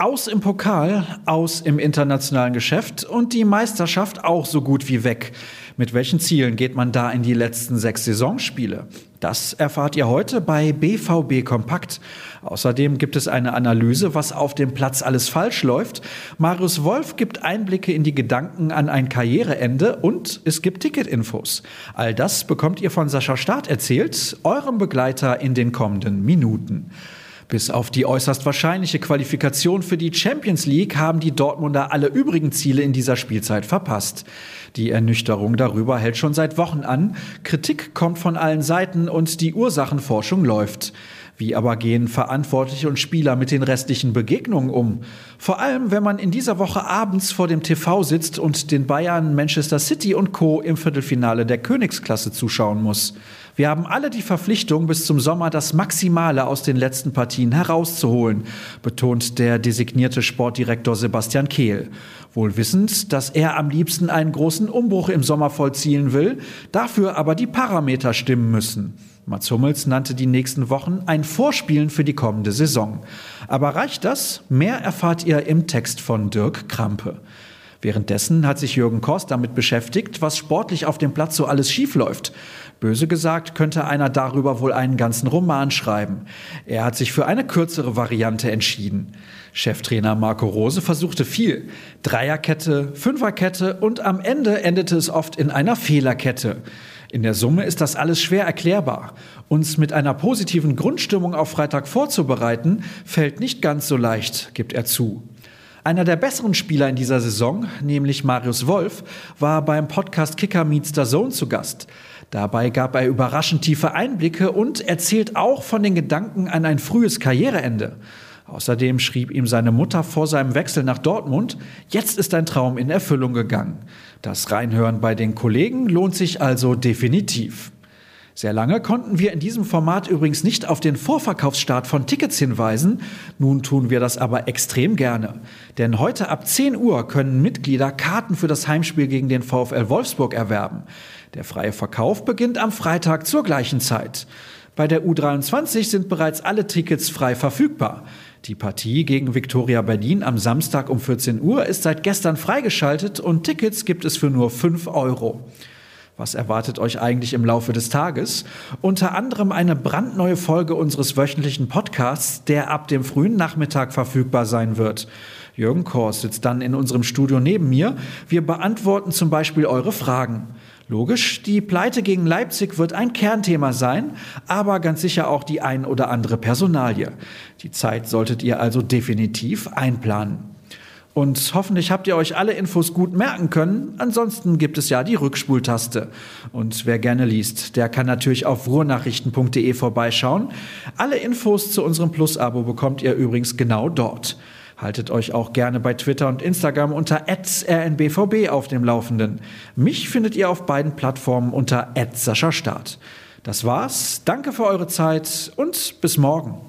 Aus im Pokal, aus im internationalen Geschäft und die Meisterschaft auch so gut wie weg. Mit welchen Zielen geht man da in die letzten sechs Saisonspiele? Das erfahrt ihr heute bei BVB Kompakt. Außerdem gibt es eine Analyse, was auf dem Platz alles falsch läuft. Marius Wolf gibt Einblicke in die Gedanken an ein Karriereende und es gibt Ticketinfos. All das bekommt ihr von Sascha Staat erzählt, eurem Begleiter in den kommenden Minuten. Bis auf die äußerst wahrscheinliche Qualifikation für die Champions League haben die Dortmunder alle übrigen Ziele in dieser Spielzeit verpasst. Die Ernüchterung darüber hält schon seit Wochen an. Kritik kommt von allen Seiten und die Ursachenforschung läuft. Wie aber gehen Verantwortliche und Spieler mit den restlichen Begegnungen um? Vor allem, wenn man in dieser Woche abends vor dem TV sitzt und den Bayern, Manchester City und Co. im Viertelfinale der Königsklasse zuschauen muss. Wir haben alle die Verpflichtung, bis zum Sommer das Maximale aus den letzten Partien herauszuholen, betont der designierte Sportdirektor Sebastian Kehl. Wohl wissend, dass er am liebsten einen großen Umbruch im Sommer vollziehen will, dafür aber die Parameter stimmen müssen. Mats Hummels nannte die nächsten Wochen ein Vorspielen für die kommende Saison. Aber reicht das? Mehr erfahrt ihr im Text von Dirk Krampe. Währenddessen hat sich Jürgen Kost damit beschäftigt, was sportlich auf dem Platz so alles schiefläuft. Böse gesagt könnte einer darüber wohl einen ganzen Roman schreiben. Er hat sich für eine kürzere Variante entschieden. Cheftrainer Marco Rose versuchte viel. Dreierkette, Fünferkette und am Ende endete es oft in einer Fehlerkette. In der Summe ist das alles schwer erklärbar. Uns mit einer positiven Grundstimmung auf Freitag vorzubereiten, fällt nicht ganz so leicht, gibt er zu. Einer der besseren Spieler in dieser Saison, nämlich Marius Wolf, war beim Podcast Kicker Meets the Zone zu Gast. Dabei gab er überraschend tiefe Einblicke und erzählt auch von den Gedanken an ein frühes Karriereende. Außerdem schrieb ihm seine Mutter vor seinem Wechsel nach Dortmund, jetzt ist dein Traum in Erfüllung gegangen. Das Reinhören bei den Kollegen lohnt sich also definitiv. Sehr lange konnten wir in diesem Format übrigens nicht auf den Vorverkaufsstart von Tickets hinweisen. Nun tun wir das aber extrem gerne. Denn heute ab 10 Uhr können Mitglieder Karten für das Heimspiel gegen den VfL Wolfsburg erwerben. Der freie Verkauf beginnt am Freitag zur gleichen Zeit. Bei der U23 sind bereits alle Tickets frei verfügbar. Die Partie gegen Viktoria Berlin am Samstag um 14 Uhr ist seit gestern freigeschaltet und Tickets gibt es für nur 5 Euro. Was erwartet euch eigentlich im Laufe des Tages? Unter anderem eine brandneue Folge unseres wöchentlichen Podcasts, der ab dem frühen Nachmittag verfügbar sein wird. Jürgen Kors sitzt dann in unserem Studio neben mir. Wir beantworten zum Beispiel eure Fragen. Logisch, die Pleite gegen Leipzig wird ein Kernthema sein, aber ganz sicher auch die ein oder andere Personalie. Die Zeit solltet ihr also definitiv einplanen. Und hoffentlich habt ihr euch alle Infos gut merken können. Ansonsten gibt es ja die Rückspultaste. Und wer gerne liest, der kann natürlich auf ruhrnachrichten.de vorbeischauen. Alle Infos zu unserem Plus-Abo bekommt ihr übrigens genau dort. Haltet euch auch gerne bei Twitter und Instagram unter rnbvb auf dem Laufenden. Mich findet ihr auf beiden Plattformen unter Start. Das war's. Danke für eure Zeit und bis morgen.